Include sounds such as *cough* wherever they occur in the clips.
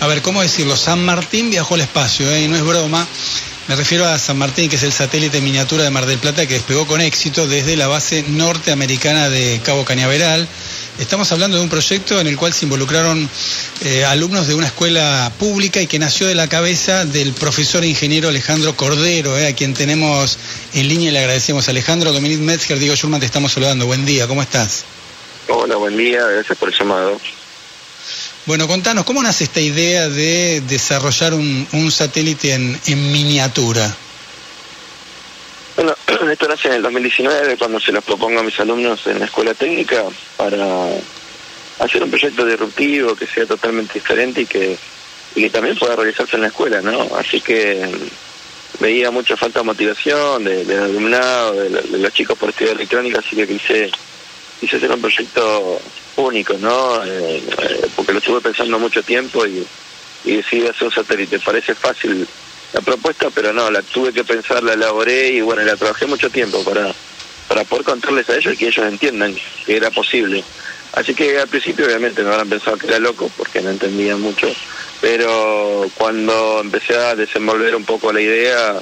a ver, ¿cómo decirlo? San Martín viajó al espacio, ¿eh? y no es broma. Me refiero a San Martín, que es el satélite miniatura de Mar del Plata que despegó con éxito desde la base norteamericana de Cabo Cañaveral. Estamos hablando de un proyecto en el cual se involucraron eh, alumnos de una escuela pública y que nació de la cabeza del profesor e ingeniero Alejandro Cordero, eh, a quien tenemos en línea y le agradecemos. Alejandro, Dominic Metzger, Diego Schurman, te estamos saludando. Buen día, ¿cómo estás? Hola, buen día, gracias por el llamado. Bueno, contanos, ¿cómo nace esta idea de desarrollar un, satélite en, miniatura? Bueno, *clears throat* esto nace en el 2019 cuando se los propongo a mis alumnos en la escuela técnica para hacer un proyecto disruptivo que sea totalmente diferente y que, también pueda realizarse en la escuela, ¿no? Así que veía mucha falta de motivación del alumnado, de, los chicos por estudiar electrónica, así que quise, quise hacer un proyecto único, ¿no? Eh, porque lo estuve pensando mucho tiempo y, y decidí hacer un satélite. Parece fácil la propuesta, pero no, la tuve que pensar, la elaboré y bueno, la trabajé mucho tiempo para, para poder contarles a ellos y que ellos entiendan que era posible. Así que al principio obviamente me habrán pensado que era loco porque no entendían mucho, pero cuando empecé a desenvolver un poco la idea,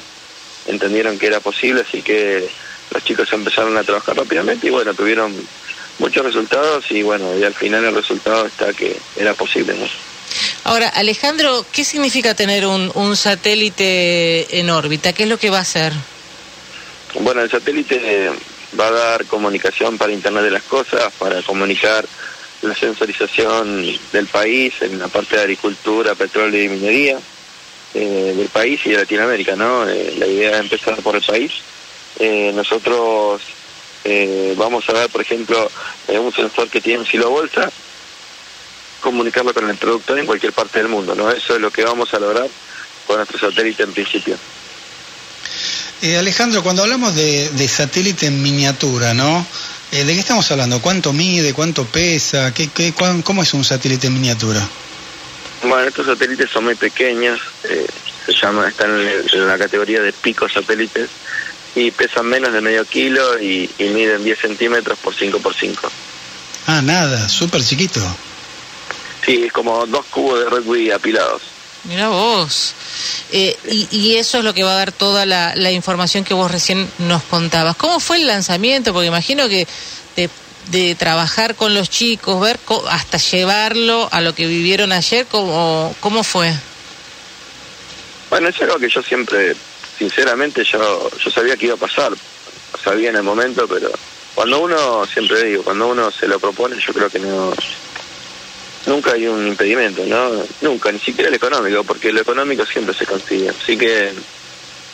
entendieron que era posible, así que los chicos empezaron a trabajar rápidamente y bueno, tuvieron muchos resultados y bueno, y al final el resultado está que era posible, ¿no? Ahora, Alejandro, ¿qué significa tener un, un satélite en órbita? ¿Qué es lo que va a hacer? Bueno, el satélite va a dar comunicación para Internet de las Cosas, para comunicar la sensorización del país en la parte de agricultura, petróleo y minería eh, del país y de Latinoamérica, ¿no? Eh, la idea es empezar por el país. Eh, nosotros eh, vamos a ver, por ejemplo, eh, un sensor que tiene un silo bolsa, comunicarlo con el productor en cualquier parte del mundo, ¿no? Eso es lo que vamos a lograr con nuestro satélite en principio. Eh, Alejandro, cuando hablamos de, satélite en miniatura, ¿no? ¿De qué estamos hablando? ¿Cuánto mide? ¿Cuánto pesa? ¿Qué, qué, ¿Cómo es un satélite en miniatura? Bueno, estos satélites son muy pequeños, se llama, están en la categoría de pico satélites y pesan menos de medio kilo y, miden 10 centímetros por 5 por 5. Ah, nada, súper chiquito. Sí, es como dos cubos de rugby apilados. Mira vos. Eh, y, eso es lo que va a dar toda la, información que vos recién nos contabas. ¿Cómo fue el lanzamiento? Porque imagino que de, de trabajar con los chicos, ver hasta llevarlo a lo que vivieron ayer, ¿cómo, cómo fue? Bueno, es algo que yo siempre sinceramente yo, yo sabía que iba a pasar, sabía en el momento, pero cuando uno, siempre digo, cuando uno se lo propone, yo creo que no, nunca hay un impedimento, ¿no? Nunca, ni siquiera el económico, porque lo económico siempre se consigue. Así que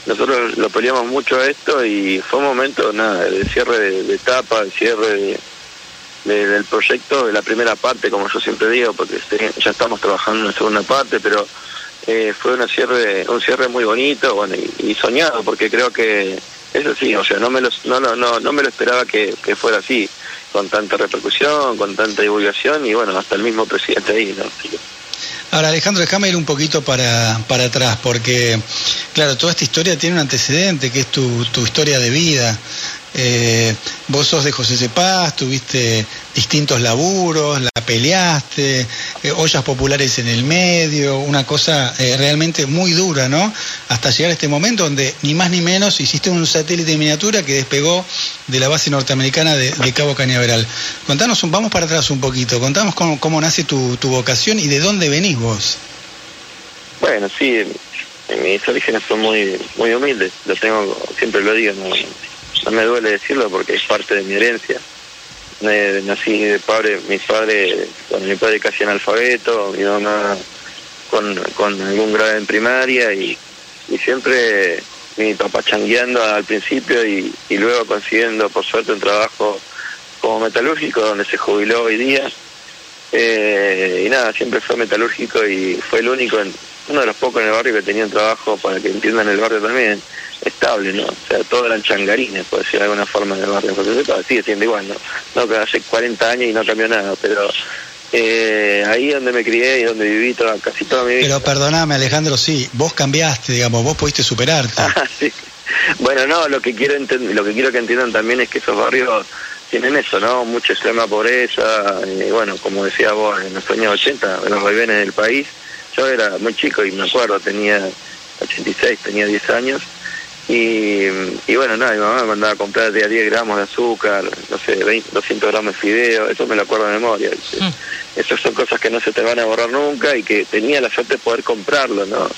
nosotros lo peleamos mucho a esto y fue un momento, nada, de cierre de, etapa, de cierre de, del proyecto, de la primera parte, como yo siempre digo, porque ya estamos trabajando en la segunda parte, pero eh, fue una cierre, un cierre muy bonito bueno, y, soñado, porque creo que eso sí, o sea, no me lo, no, no, no, no me lo esperaba que, fuera así, con tanta repercusión, con tanta divulgación y bueno, hasta el mismo presidente ahí, ¿no? Ahora, Alejandro, déjame ir un poquito para, para atrás, porque, claro, toda esta historia tiene un antecedente, que es tu, tu historia de vida. Eh, vos sos de José Cepaz, tuviste distintos laburos, la peleaste, eh, ollas populares en el medio, una cosa eh, realmente muy dura, ¿no? Hasta llegar a este momento donde ni más ni menos hiciste un satélite de miniatura que despegó de la base norteamericana de, Cabo Cañaveral. Contanos, vamos para atrás un poquito, contanos cómo, nace tu, tu, vocación y de dónde venís vos. Bueno, sí, mis orígenes son muy, muy humildes, lo tengo, siempre lo digo. No me duele decirlo porque es parte de mi herencia. nací de padre, mis padres, bueno, mi padre casi analfabeto, mi mamá con, con algún grado en primaria y, y siempre mi papá changueando al principio y, y luego consiguiendo por suerte un trabajo como metalúrgico donde se jubiló hoy día. Eh, y nada, siempre fue metalúrgico y fue el único, en, uno de los pocos en el barrio que tenía un trabajo, para que entiendan el barrio también, estable, ¿no? O sea, todos eran changarines, por decir de alguna forma, en el barrio. Porque sigue siendo igual, ¿no? No, que hace 40 años y no cambió nada, pero eh, ahí donde me crié y donde viví toda, casi toda mi vida. Pero perdoname, Alejandro, sí, vos cambiaste, digamos, vos pudiste superarte. *laughs* Ah, sí. Bueno, no, lo que quiero lo que quiero que entiendan también es que esos barrios tienen eso, ¿no? Mucha extrema pobreza, y bueno, como decía vos, en los años 80, en los vaivenes del país, yo era muy chico y me acuerdo, tenía 86, tenía 10 años. Y, y bueno, nada, mi mamá me mandaba a comprar de a 10 gramos de azúcar, no sé, 20, 200 gramos de fideo, eso me lo acuerdo de memoria. Mm. Esas son cosas que no se te van a borrar nunca y que tenía la suerte de poder comprarlo, ¿no?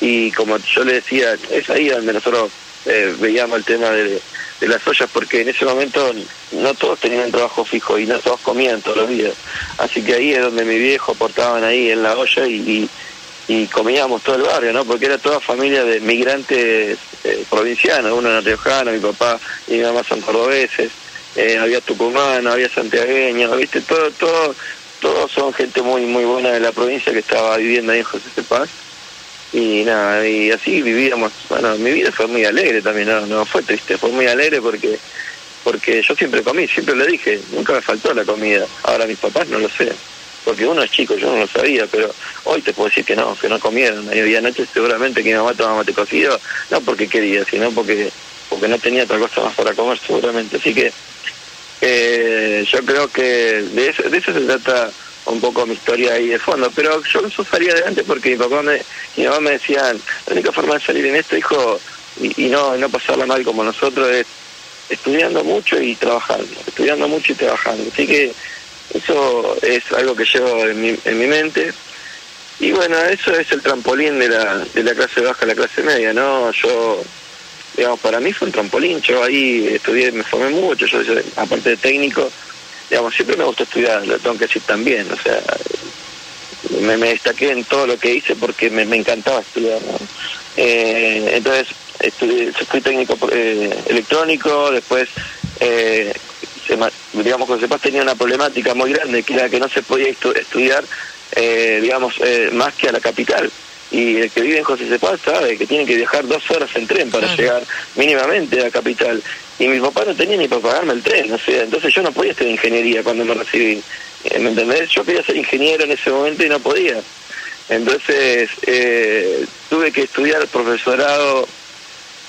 Y como yo le decía, es ahí donde nosotros eh, veíamos el tema de, de las ollas, porque en ese momento no todos tenían trabajo fijo y no todos comían todos los días. Así que ahí es donde mi viejo portaban ahí en la olla y, y, comíamos todo el barrio, ¿no? Porque era toda familia de migrantes eh, provincianos, uno era riojano, mi papá y mi mamá son cordobeses, eh, había tucumanos, había santiagueños, ¿viste? Todo, todo, todos son gente muy, muy buena de la provincia que estaba viviendo ahí en José Cepaz y nada, y así vivíamos, bueno, mi vida fue muy alegre también, no, no fue triste, fue muy alegre porque porque yo siempre comí, siempre le dije, nunca me faltó la comida, ahora mis papás no lo sé, porque uno es chico, yo no lo sabía, pero hoy te puedo decir que no, que no comieron, y anoche seguramente que mi mamá tomaba mate cocido, no porque quería, sino porque porque no tenía otra cosa más para comer seguramente, así que eh, yo creo que de eso, de eso se trata un poco mi historia ahí de fondo, pero yo eso salía adelante porque mi papá me, mi mamá me decían, la única forma de salir en esto, hijo, y, no, no pasarla mal como nosotros, es estudiando mucho y trabajando, estudiando mucho y trabajando. Así que eso es algo que llevo en mi, en mi mente. Y bueno, eso es el trampolín de la, de la clase baja a la clase media, ¿no? Yo, digamos, para mí fue un trampolín, yo ahí estudié, me formé mucho, yo aparte de técnico, digamos, siempre me gustó estudiar, lo tengo que decir también, o sea, me, destaqué en todo lo que hice porque me, encantaba estudiar. Eh, entonces, estudié, fui técnico eh, electrónico, después, eh, digamos, José Paz tenía una problemática muy grande, que era que no se podía estudiar, eh, digamos, más que a la capital y el que vive en José Cepaz sabe que tiene que viajar dos horas en tren para llegar mínimamente a la capital. Y mi papá no tenía ni para pagarme el tren, o sea, entonces yo no podía estudiar ingeniería cuando me recibí. Eh, ¿Me entendés? Yo quería ser ingeniero en ese momento y no podía. Entonces eh, tuve que estudiar profesorado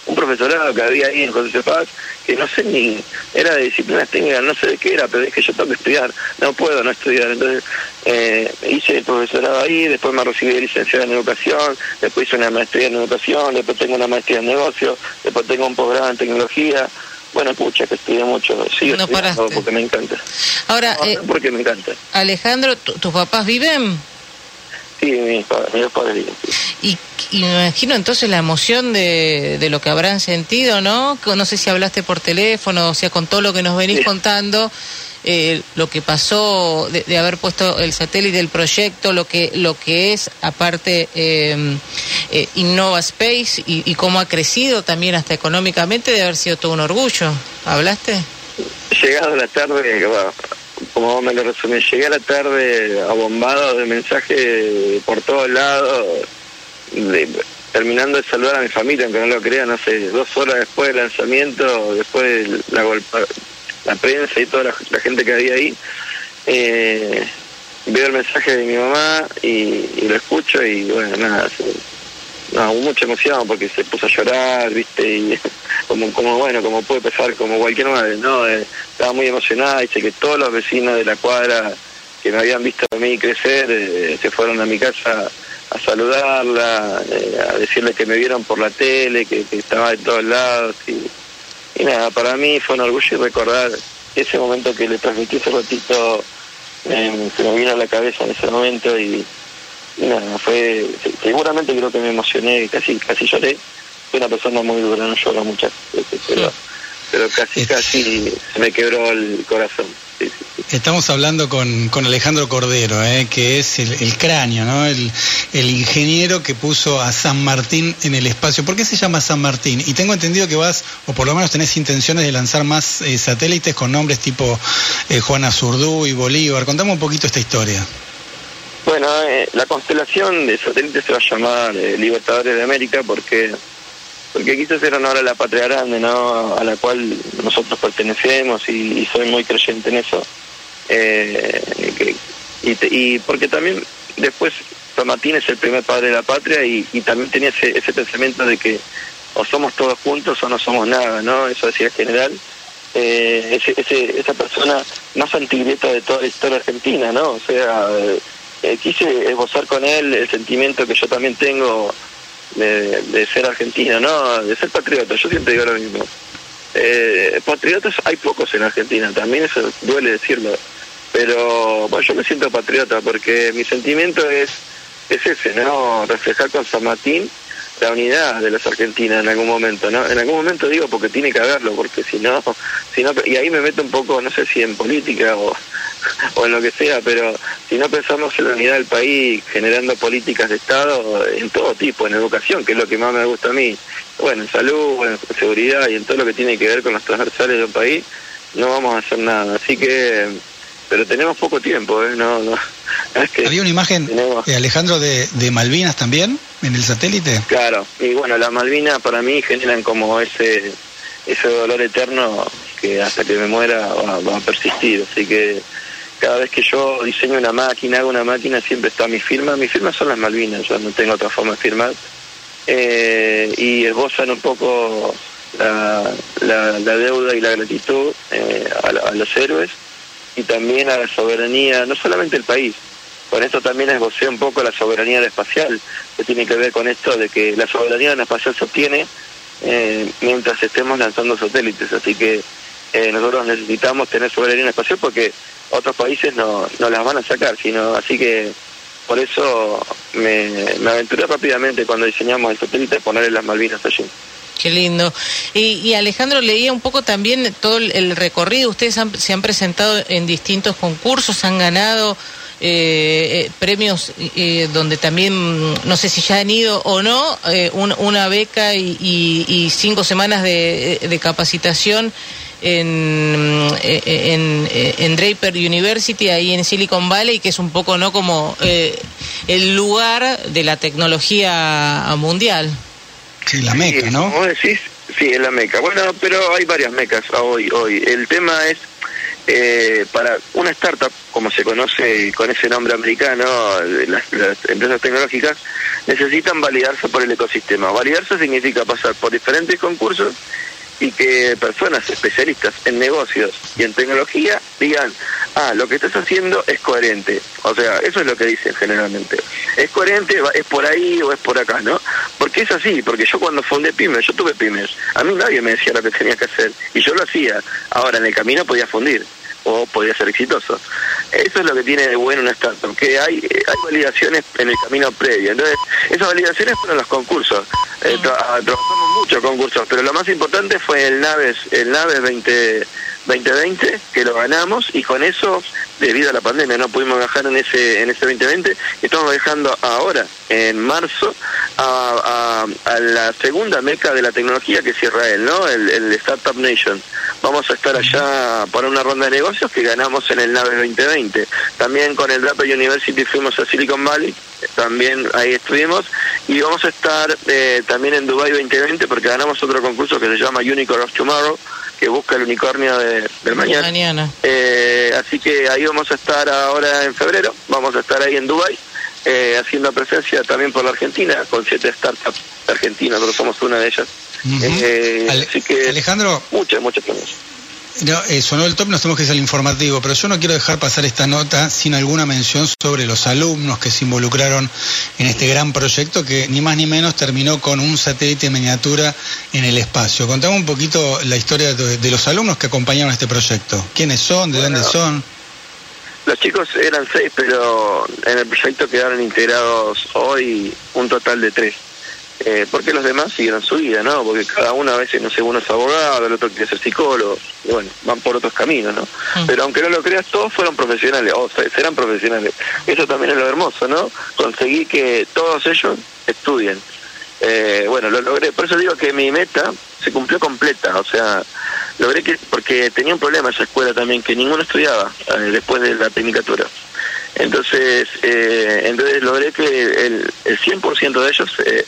un profesorado que había ahí en José Paz, que no sé ni, era de disciplinas técnicas, no sé de qué era, pero es que yo tengo que estudiar, no puedo no estudiar. Entonces eh, hice el profesorado ahí, después me recibí de licenciada en educación, después hice una maestría en educación, después tengo una maestría en negocio, después tengo un posgrado en tecnología. Bueno, escucha, que estudié mucho, sigo no porque me encanta. Ahora, eh, porque me encanta. Alejandro, ¿tus papás viven? Sí, mis, mis padres viven. Y, me imagino entonces la emoción de, de, lo que habrán sentido, ¿no? No sé si hablaste por teléfono, o sea, con todo lo que nos venís contando, eh, lo que pasó de, haber puesto el satélite del proyecto, lo que lo que es aparte em, eh, Innova Space y, cómo ha crecido también hasta económicamente, de haber sido todo un orgullo. ¿Hablaste? Llegado la tarde, como me lo resumí, llegué a la tarde abombado de mensajes por todos lados terminando de saludar a mi familia, aunque no lo crean, no sé, dos horas después del lanzamiento, después de la, la prensa y toda la, gente que había ahí, eh, veo el mensaje de mi mamá y, lo escucho y bueno, nada, no, mucha emoción porque se puso a llorar, viste, y *laughs* como, como bueno, como puede pasar como cualquier madre, ¿no? Eh, estaba muy emocionada, dice que todos los vecinos de la cuadra que me habían visto a mí crecer eh, se fueron a mi casa a saludarla, eh, a decirle que me vieron por la tele, que, estaba de todos lados. Y, nada, para mí fue un orgullo recordar ese momento que le transmití ese ratito, eh, se me vino a la cabeza en ese momento y, nada, fue, seguramente creo que me emocioné, casi, casi lloré. Soy una persona muy dura, no lloro muchas veces, pero, pero casi, casi se me quebró el corazón. Estamos hablando con, con Alejandro Cordero, eh, que es el, cráneo, ¿no? El, ingeniero que puso a San Martín en el espacio. ¿Por qué se llama San Martín? Y tengo entendido que vas, o por lo menos tenés intenciones de lanzar más eh, satélites con nombres tipo eh, Juana Zurdú y Bolívar. Contame un poquito esta historia. Bueno, la constelación de satélites se va a llamar Libertadores de América porque porque quise hacer honor a la patria grande, ¿no? A la cual nosotros pertenecemos y, soy muy creyente en eso. Eh, y, porque también después San Martín es el primer padre de la patria y, también tenía ese, ese, pensamiento de que o somos todos juntos o no somos nada, ¿no? Eso decía el general. Eh, ese, esa persona más antigueta de toda la historia argentina, ¿no? O sea, eh, quise esbozar con él el sentimiento que yo también tengo de, ser argentino, ¿no? De ser patriota. Yo siempre digo lo mismo. Eh, patriotas hay pocos en Argentina, también eso duele decirlo. Pero bueno, yo me siento patriota porque mi sentimiento es, es ese, ¿no? Reflejar con San Martín la unidad de los argentinos en algún momento, ¿no? En algún momento digo porque tiene que haberlo, porque si no, si no, y ahí me meto un poco, no sé si en política o, *laughs* o en lo que sea, pero si no pensamos en la unidad del país, generando políticas de Estado en todo tipo, en educación, que es lo que más me gusta a mí, bueno, en salud, en seguridad y en todo lo que tiene que ver con los transversales del país, no vamos a hacer nada. Así que, pero tenemos poco tiempo, ¿eh? No, no. *laughs* Había una imagen, de Alejandro, de, de Malvinas también en el satélite. Claro, y bueno, las Malvinas para mí generan como ese ese dolor eterno que hasta que me muera va, a persistir. Así que cada vez que yo diseño una máquina, hago una máquina, siempre está mi firma. Mi firma son las Malvinas, yo no tengo otra forma de firmar. Eh, y esbozan un poco la, la, deuda y la gratitud eh, a, los héroes y también a la soberanía, no solamente del país, con esto también esbocé un poco la soberanía espacial, que tiene que ver con esto de que la soberanía espacial se obtiene eh, mientras estemos lanzando satélites. Así que eh, nosotros necesitamos tener soberanía espacial porque otros países no, no las van a sacar, sino así que por eso me, aventuré rápidamente cuando diseñamos el satélite a ponerle las Malvinas allí. Qué lindo. Y, Alejandro, leía un poco también todo el, recorrido. Ustedes se han presentado en distintos concursos, han ganado eh, eh, premios eh, donde también, no sé si ya han ido o no, eh, una beca y, cinco semanas de, capacitación en, en, en, Draper University, ahí en Silicon Valley, que es un poco no como el lugar de la tecnología mundial. Sí, la meca, ¿no? decís, sí, es la meca. Bueno, pero hay varias mecas hoy. hoy. El tema es eh, para una startup, como se conoce con ese nombre americano, las, empresas tecnológicas, necesitan validarse por el ecosistema. Validarse significa pasar por diferentes concursos y que personas especialistas en negocios y en tecnología digan, ah, lo que estás haciendo es coherente. O sea, eso es lo que dicen generalmente. Es coherente, es por ahí o es por acá, ¿no? Porque es así, porque yo cuando fundé pymes, yo tuve pymes, a mí nadie me decía lo que tenía que hacer y yo lo hacía. Ahora, en el camino podía fundir o podía ser exitoso. Eso es lo que tiene de bueno una startup, que hay, hay validaciones en el camino previo. Entonces, esas validaciones fueron los concursos. Eh, trabajamos muchos concursos, pero lo más importante fue el Naves, el Naves 20 2020 que lo ganamos y con eso debido a la pandemia no pudimos viajar en ese en ese 2020 y estamos viajando ahora en marzo a, la segunda meca de la tecnología que es Israel no el, el, Startup Nation vamos a estar allá para una ronda de negocios que ganamos en el NAVE 2020 también con el Draper University fuimos a Silicon Valley también ahí estuvimos y vamos a estar eh, también en Dubai 2020 porque ganamos otro concurso que se llama Unicorn of Tomorrow que busca el unicornio de, del mañana. Eh, así que ahí vamos a estar ahora en febrero, vamos a estar ahí en Dubai eh, haciendo presencia también por la Argentina, con siete startups argentinas, nosotros somos una de ellas. Eh, así que Alejandro, muchas, muchas. No, eh, sonó el top, nos tenemos que ir al informativo, pero yo no quiero dejar pasar esta nota sin alguna mención sobre los alumnos que se involucraron en este gran proyecto que ni más ni menos terminó con un satélite en miniatura en el espacio. Contame un poquito la historia de, los alumnos que acompañaron este proyecto. ¿Quiénes son? ¿De dónde son? Los chicos eran seis, pero en el proyecto quedaron integrados hoy un total de tres eh, porque los demás siguieron su vida, ¿no? Porque cada uno a veces, no sé, uno es abogado, el otro quiere ser psicólogo, y bueno, van por otros caminos, ¿no? Mm. Pero aunque no lo creas, todos fueron profesionales, o sea, serán profesionales. Eso también es lo hermoso, ¿no? Conseguí que todos ellos estudien. Eh, bueno, lo logré, por eso digo que mi meta se cumplió completa, o sea, logré que, porque tenía un problema esa escuela también, que ninguno estudiaba eh, después de la tecnicatura. Entonces, eh, entonces logré que el, el 100% de ellos eh,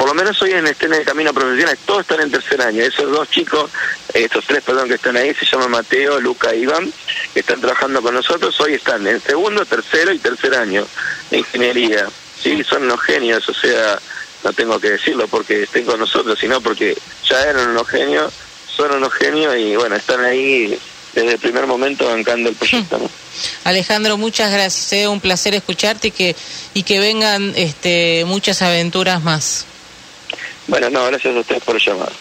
por lo menos hoy en, estén en el camino profesional, todos están en tercer año. Esos dos chicos, estos tres, perdón, que están ahí, se llaman Mateo, Luca y Iván, que están trabajando con nosotros, hoy están en segundo, tercero y tercer año de ingeniería. Sí, son unos genios, o sea, no tengo que decirlo porque estén con nosotros, sino porque ya eran unos genios, son unos genios y bueno, están ahí desde el primer momento bancando el proyecto. *laughs* Alejandro, muchas gracias. Es un placer escucharte y que, y que vengan este, muchas aventuras más. Bueno, no, gracias a ustedes por llamar.